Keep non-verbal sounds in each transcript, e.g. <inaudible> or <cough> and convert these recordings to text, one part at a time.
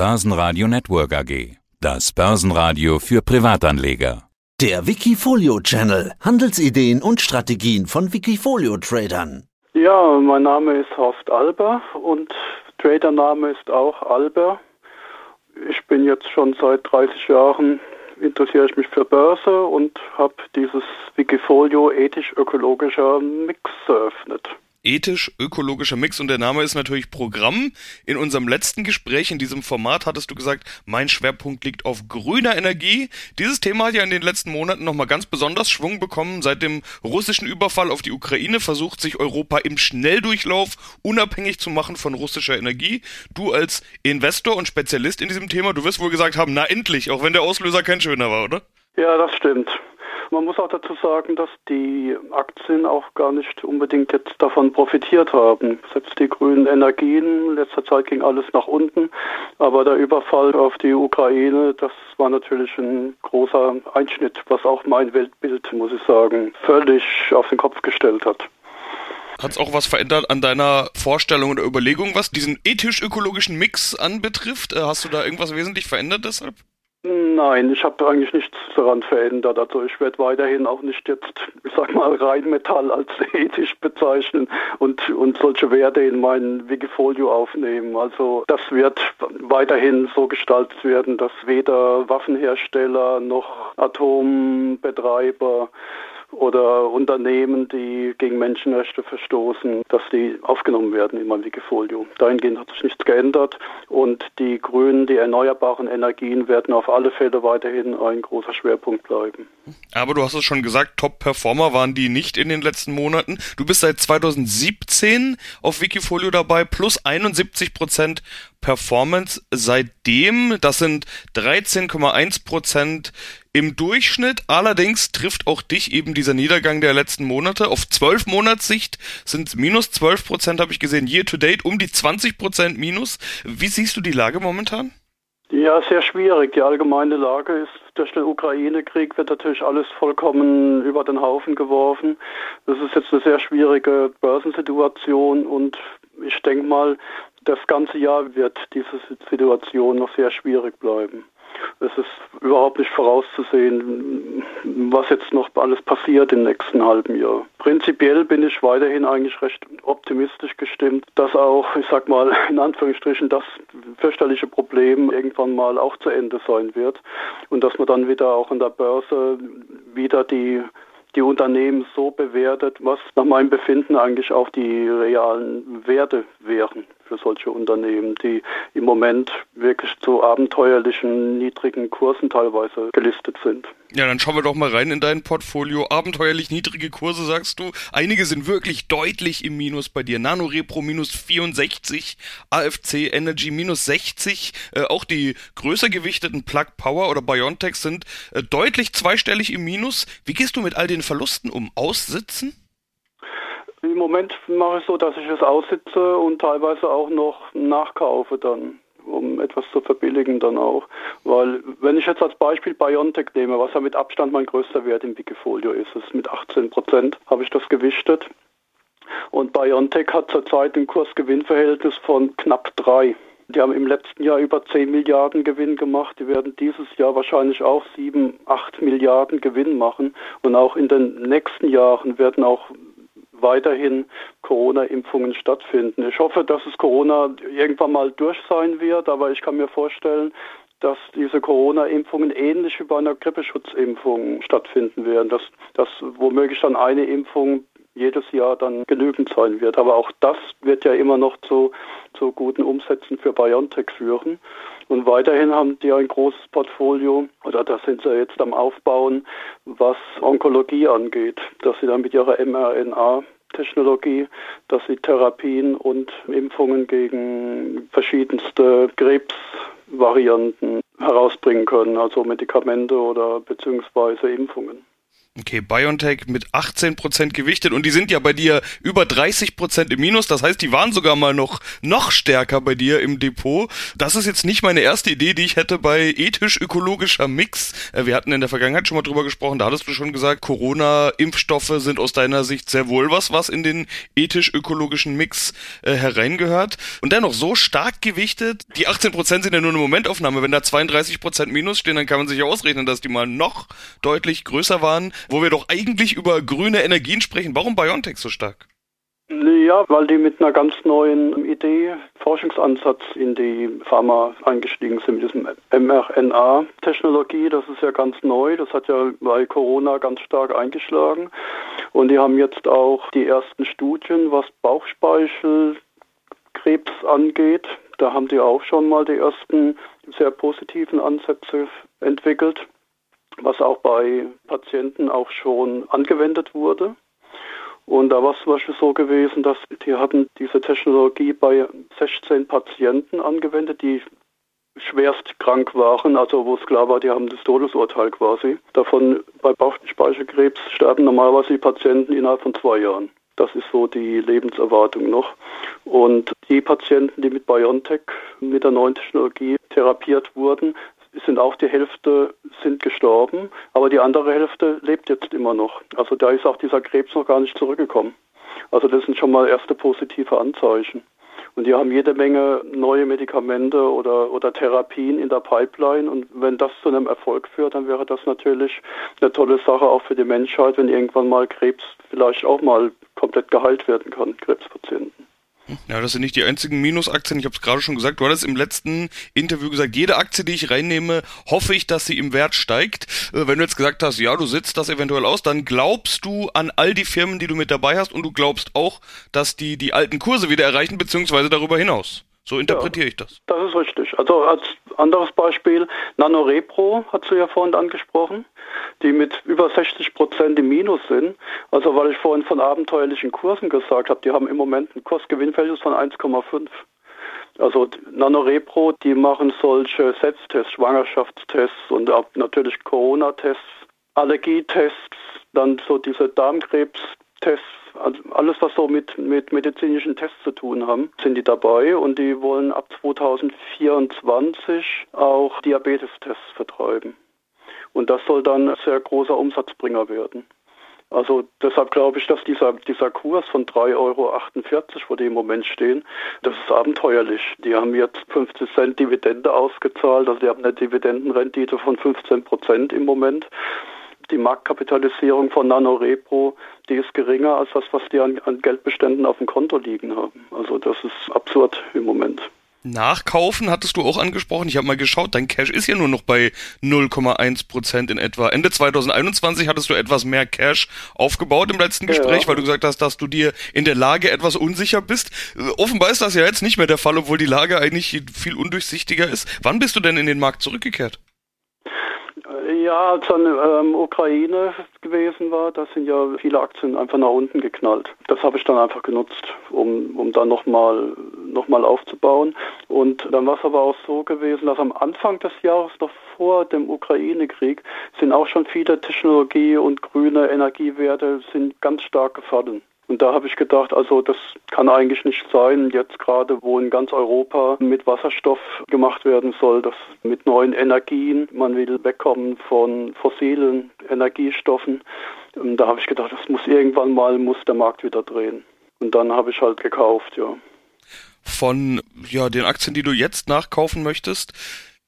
Börsenradio Network AG. Das Börsenradio für Privatanleger. Der Wikifolio Channel. Handelsideen und Strategien von Wikifolio Tradern. Ja, mein Name ist Horst Alber und Tradername ist auch Alber. Ich bin jetzt schon seit 30 Jahren interessiere ich mich für Börse und habe dieses Wikifolio ethisch-ökologischer Mix eröffnet ethisch-ökologischer Mix und der Name ist natürlich Programm. In unserem letzten Gespräch in diesem Format hattest du gesagt, mein Schwerpunkt liegt auf grüner Energie. Dieses Thema hat ja in den letzten Monaten nochmal ganz besonders Schwung bekommen. Seit dem russischen Überfall auf die Ukraine versucht sich Europa im Schnelldurchlauf unabhängig zu machen von russischer Energie. Du als Investor und Spezialist in diesem Thema, du wirst wohl gesagt haben, na endlich, auch wenn der Auslöser kein schöner war, oder? Ja, das stimmt. Man muss auch dazu sagen, dass die Aktien auch gar nicht unbedingt jetzt davon profitiert haben. Selbst die grünen Energien, in letzter Zeit ging alles nach unten, aber der Überfall auf die Ukraine, das war natürlich ein großer Einschnitt, was auch mein Weltbild, muss ich sagen, völlig auf den Kopf gestellt hat. Hat es auch was verändert an deiner Vorstellung oder Überlegung, was diesen ethisch-ökologischen Mix anbetrifft? Äh, hast du da irgendwas wesentlich verändert deshalb? Nein, ich habe eigentlich nichts daran verändert. Also ich werde weiterhin auch nicht jetzt, ich sag mal, Rheinmetall als ethisch bezeichnen und, und solche Werte in mein Wikifolio aufnehmen. Also das wird weiterhin so gestaltet werden, dass weder Waffenhersteller noch Atombetreiber oder Unternehmen, die gegen Menschenrechte verstoßen, dass die aufgenommen werden in mein Wikifolio. Dahingehend hat sich nichts geändert und die Grünen, die erneuerbaren Energien werden auf alle Fälle weiterhin ein großer Schwerpunkt bleiben. Aber du hast es schon gesagt, Top-Performer waren die nicht in den letzten Monaten. Du bist seit 2017 auf Wikifolio dabei, plus 71 Prozent Performance seitdem. Das sind 13,1 Prozent im Durchschnitt. Allerdings trifft auch dich eben dieser Niedergang der letzten Monate. Auf 12 Monatssicht sind es minus 12 Prozent, habe ich gesehen. Year to date um die 20 Prozent minus. Wie siehst du die Lage momentan? Ja, sehr schwierig. Die allgemeine Lage ist, durch den Ukraine-Krieg wird natürlich alles vollkommen über den Haufen geworfen. Das ist jetzt eine sehr schwierige Börsensituation und ich denke mal, das ganze Jahr wird diese Situation noch sehr schwierig bleiben. Es ist überhaupt nicht vorauszusehen, was jetzt noch alles passiert im nächsten halben Jahr. Prinzipiell bin ich weiterhin eigentlich recht optimistisch gestimmt, dass auch, ich sag mal, <laughs> in Anführungsstrichen das fürchterliche Problem irgendwann mal auch zu Ende sein wird und dass man dann wieder auch an der Börse wieder die die Unternehmen so bewertet, was nach meinem Befinden eigentlich auch die realen Werte wären für solche Unternehmen, die im Moment wirklich zu abenteuerlichen niedrigen Kursen teilweise gelistet sind. Ja, dann schauen wir doch mal rein in dein Portfolio. Abenteuerlich niedrige Kurse, sagst du. Einige sind wirklich deutlich im Minus bei dir. Nano Repro minus 64, AFC Energy minus 60. Äh, auch die größer gewichteten Plug Power oder Biontech sind äh, deutlich zweistellig im Minus. Wie gehst du mit all den Verlusten um? Aussitzen? Im Moment mache ich so, dass ich es aussitze und teilweise auch noch nachkaufe dann, um etwas zu verbilligen dann auch. Weil wenn ich jetzt als Beispiel Biontech nehme, was ja mit Abstand mein größter Wert im Wikifolio ist, ist mit 18 Prozent habe ich das gewichtet. Und Biontech hat zurzeit ein Kursgewinnverhältnis von knapp drei. Die haben im letzten Jahr über 10 Milliarden Gewinn gemacht. Die werden dieses Jahr wahrscheinlich auch 7, 8 Milliarden Gewinn machen. Und auch in den nächsten Jahren werden auch weiterhin Corona-Impfungen stattfinden. Ich hoffe, dass es Corona irgendwann mal durch sein wird, aber ich kann mir vorstellen, dass diese Corona-Impfungen ähnlich wie bei einer Grippeschutzimpfung stattfinden werden, dass, dass womöglich dann eine Impfung jedes Jahr dann genügend sein wird. Aber auch das wird ja immer noch zu, zu guten Umsätzen für BioNTech führen. Und weiterhin haben die ein großes Portfolio, oder da sind sie jetzt am Aufbauen, was Onkologie angeht, dass sie dann mit ihrer mRNA Technologie, dass sie Therapien und Impfungen gegen verschiedenste Krebsvarianten herausbringen können, also Medikamente oder beziehungsweise Impfungen. Okay, BioNTech mit 18% gewichtet und die sind ja bei dir über 30% im Minus. Das heißt, die waren sogar mal noch, noch stärker bei dir im Depot. Das ist jetzt nicht meine erste Idee, die ich hätte bei ethisch-ökologischer Mix. Äh, wir hatten in der Vergangenheit schon mal drüber gesprochen, da hattest du schon gesagt, Corona-Impfstoffe sind aus deiner Sicht sehr wohl was, was in den ethisch-ökologischen Mix äh, hereingehört. Und dennoch so stark gewichtet, die 18% sind ja nur eine Momentaufnahme. Wenn da 32% Minus stehen, dann kann man sich ja ausrechnen, dass die mal noch deutlich größer waren wo wir doch eigentlich über grüne Energien sprechen. Warum BioNTech so stark? Ja, weil die mit einer ganz neuen Idee, Forschungsansatz in die Pharma eingestiegen sind, mit diesem mRNA-Technologie. Das ist ja ganz neu. Das hat ja bei Corona ganz stark eingeschlagen. Und die haben jetzt auch die ersten Studien, was Bauchspeicheldrüsenkrebs angeht. Da haben die auch schon mal die ersten sehr positiven Ansätze entwickelt was auch bei Patienten auch schon angewendet wurde. Und da war es zum Beispiel so gewesen, dass die hatten diese Technologie bei 16 Patienten angewendet, die schwerst krank waren, also wo es klar war, die haben das Todesurteil quasi. Davon bei Bauchspeicherkrebs sterben normalerweise die Patienten innerhalb von zwei Jahren. Das ist so die Lebenserwartung noch. Und die Patienten, die mit BioNTech, mit der neuen Technologie therapiert wurden, sind auch die Hälfte sind gestorben, aber die andere Hälfte lebt jetzt immer noch. Also da ist auch dieser Krebs noch gar nicht zurückgekommen. Also das sind schon mal erste positive Anzeichen. Und die haben jede Menge neue Medikamente oder, oder Therapien in der Pipeline. Und wenn das zu einem Erfolg führt, dann wäre das natürlich eine tolle Sache auch für die Menschheit, wenn irgendwann mal Krebs vielleicht auch mal komplett geheilt werden kann, Krebspatienten. Ja, das sind nicht die einzigen Minusaktien. Ich habe es gerade schon gesagt. Du hattest im letzten Interview gesagt, jede Aktie, die ich reinnehme, hoffe ich, dass sie im Wert steigt. Äh, wenn du jetzt gesagt hast, ja, du sitzt das eventuell aus, dann glaubst du an all die Firmen, die du mit dabei hast und du glaubst auch, dass die die alten Kurse wieder erreichen, beziehungsweise darüber hinaus. So interpretiere ja, ich das. Das ist richtig. Also als anderes Beispiel, NanoRepro hast du ja vorhin angesprochen, die mit über 60 Prozent im Minus sind. Also weil ich vorhin von abenteuerlichen Kursen gesagt habe, die haben im Moment ein Kursgewinnverhältnis von 1,5. Also NanoRepro, die machen solche Selbsttests, Schwangerschaftstests und auch natürlich Corona-Tests, Allergietests, dann so diese Darmkrebs-Tests also alles, was so mit, mit medizinischen Tests zu tun haben, sind die dabei und die wollen ab 2024 auch Diabetestests vertreiben. Und das soll dann ein sehr großer Umsatzbringer werden. Also deshalb glaube ich, dass dieser, dieser Kurs von 3,48 Euro, wo die im Moment stehen, das ist abenteuerlich. Die haben jetzt 50 Cent Dividende ausgezahlt, also die haben eine Dividendenrendite von 15 Prozent im Moment die Marktkapitalisierung von NanoRepro, die ist geringer als das, was die an, an Geldbeständen auf dem Konto liegen haben. Also das ist absurd im Moment. Nachkaufen hattest du auch angesprochen. Ich habe mal geschaut, dein Cash ist ja nur noch bei 0,1 Prozent in etwa. Ende 2021 hattest du etwas mehr Cash aufgebaut im letzten Gespräch, ja. weil du gesagt hast, dass du dir in der Lage etwas unsicher bist. Offenbar ist das ja jetzt nicht mehr der Fall, obwohl die Lage eigentlich viel undurchsichtiger ist. Wann bist du denn in den Markt zurückgekehrt? Ja, als dann ähm, Ukraine gewesen war, da sind ja viele Aktien einfach nach unten geknallt. Das habe ich dann einfach genutzt, um, um dann nochmal noch mal aufzubauen. Und dann war es aber auch so gewesen, dass am Anfang des Jahres, noch vor dem Ukraine-Krieg, sind auch schon viele Technologie- und grüne Energiewerte sind ganz stark gefallen. Und da habe ich gedacht, also das kann eigentlich nicht sein, jetzt gerade wo in ganz Europa mit Wasserstoff gemacht werden soll, dass mit neuen Energien, man will wegkommen von fossilen Energiestoffen. Und da habe ich gedacht, das muss irgendwann mal, muss der Markt wieder drehen. Und dann habe ich halt gekauft, ja. Von ja, den Aktien, die du jetzt nachkaufen möchtest,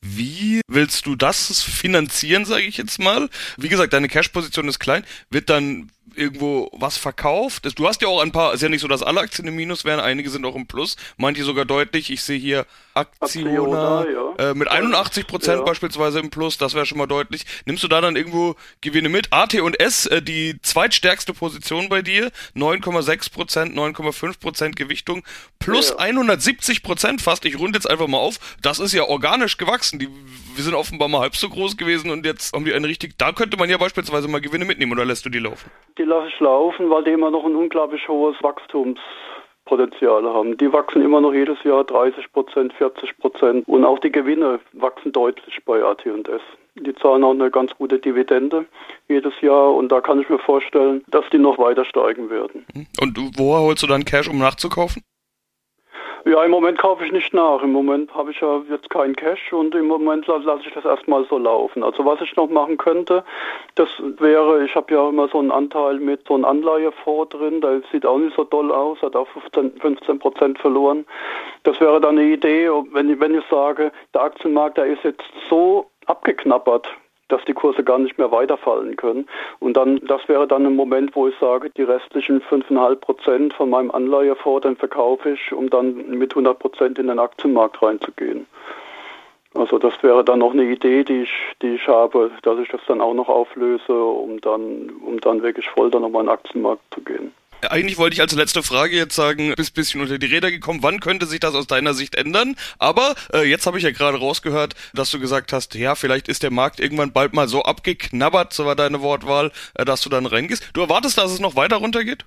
wie willst du das finanzieren, sage ich jetzt mal? Wie gesagt, deine Cash-Position ist klein. Wird dann irgendwo was verkauft. Du hast ja auch ein paar, ist ja nicht so, dass alle Aktien im Minus wären, einige sind auch im Plus, manche sogar deutlich. Ich sehe hier Aktiona ja. äh, mit 81 Prozent ja. beispielsweise im Plus, das wäre schon mal deutlich. Nimmst du da dann irgendwo Gewinne mit? AT und S, äh, die zweitstärkste Position bei dir, 9,6 Prozent, 9,5 Prozent Gewichtung, plus ja, 170 Prozent fast. Ich runde jetzt einfach mal auf. Das ist ja organisch gewachsen. Die, wir sind offenbar mal halb so groß gewesen und jetzt haben die einen richtig, da könnte man ja beispielsweise mal Gewinne mitnehmen oder lässt du die laufen? Die lasse ich laufen, weil die immer noch ein unglaublich hohes Wachstumspotenzial haben. Die wachsen immer noch jedes Jahr 30 Prozent, 40 Prozent und auch die Gewinne wachsen deutlich bei AT&S. Die zahlen auch eine ganz gute Dividende jedes Jahr und da kann ich mir vorstellen, dass die noch weiter steigen werden. Und woher holst du dann Cash, um nachzukaufen? Ja, im Moment kaufe ich nicht nach. Im Moment habe ich ja jetzt keinen Cash und im Moment lasse ich das erstmal so laufen. Also was ich noch machen könnte, das wäre, ich habe ja immer so einen Anteil mit so einem Anleihefonds drin, der sieht auch nicht so doll aus, hat auch 15, Prozent verloren. Das wäre dann eine Idee, wenn, wenn ich sage, der Aktienmarkt, der ist jetzt so abgeknappert, dass die Kurse gar nicht mehr weiterfallen können. Und dann, das wäre dann ein Moment, wo ich sage, die restlichen 5,5 Prozent von meinem Anleihefonds, dann verkaufe ich, um dann mit 100 Prozent in den Aktienmarkt reinzugehen. Also das wäre dann noch eine Idee, die ich, die ich habe, dass ich das dann auch noch auflöse, um dann, um dann wirklich voll dann nochmal in den Aktienmarkt zu gehen. Eigentlich wollte ich als letzte Frage jetzt sagen, bist bisschen unter die Räder gekommen. Wann könnte sich das aus deiner Sicht ändern? Aber äh, jetzt habe ich ja gerade rausgehört, dass du gesagt hast, ja, vielleicht ist der Markt irgendwann bald mal so abgeknabbert, so war deine Wortwahl, äh, dass du dann reingehst. Du erwartest, dass es noch weiter runtergeht?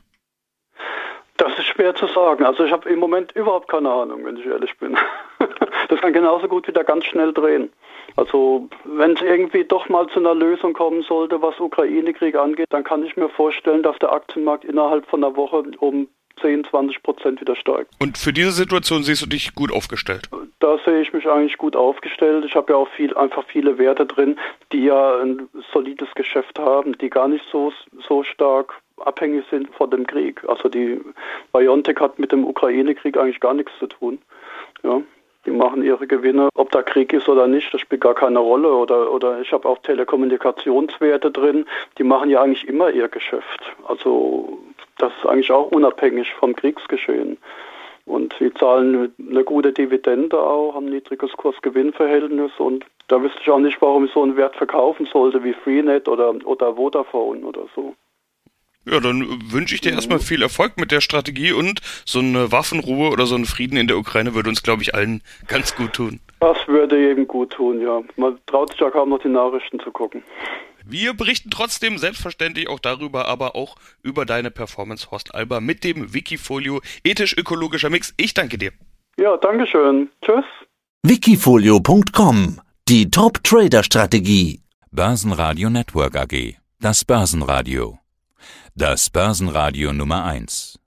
Das ist schwer zu sagen. Also ich habe im Moment überhaupt keine Ahnung, wenn ich ehrlich bin. <laughs> das kann genauso gut wieder ganz schnell drehen. Also wenn es irgendwie doch mal zu einer Lösung kommen sollte, was Ukraine-Krieg angeht, dann kann ich mir vorstellen, dass der Aktienmarkt innerhalb von einer Woche um 10, 20 Prozent wieder steigt. Und für diese Situation siehst du dich gut aufgestellt? Da sehe ich mich eigentlich gut aufgestellt. Ich habe ja auch viel, einfach viele Werte drin, die ja ein solides Geschäft haben, die gar nicht so, so stark abhängig sind von dem Krieg. Also die Biontech hat mit dem Ukraine-Krieg eigentlich gar nichts zu tun. Ja. Die machen ihre Gewinne, ob da Krieg ist oder nicht, das spielt gar keine Rolle. Oder, oder ich habe auch Telekommunikationswerte drin, die machen ja eigentlich immer ihr Geschäft. Also das ist eigentlich auch unabhängig vom Kriegsgeschehen. Und sie zahlen eine gute Dividende auch, haben ein niedriges Kurs-Gewinn-Verhältnis und da wüsste ich auch nicht, warum ich so einen Wert verkaufen sollte wie Freenet oder, oder Vodafone oder so. Ja, dann wünsche ich dir erstmal viel Erfolg mit der Strategie und so eine Waffenruhe oder so ein Frieden in der Ukraine würde uns, glaube ich, allen ganz gut tun. Das würde eben gut tun, ja. Man traut sich ja kaum noch die Nachrichten zu gucken. Wir berichten trotzdem selbstverständlich auch darüber, aber auch über deine Performance, Horst Alba, mit dem Wikifolio ethisch-ökologischer Mix. Ich danke dir. Ja, danke schön. Tschüss. Wikifolio.com Die Top-Trader-Strategie. Börsenradio Network AG. Das Börsenradio. Das Börsenradio Nummer 1.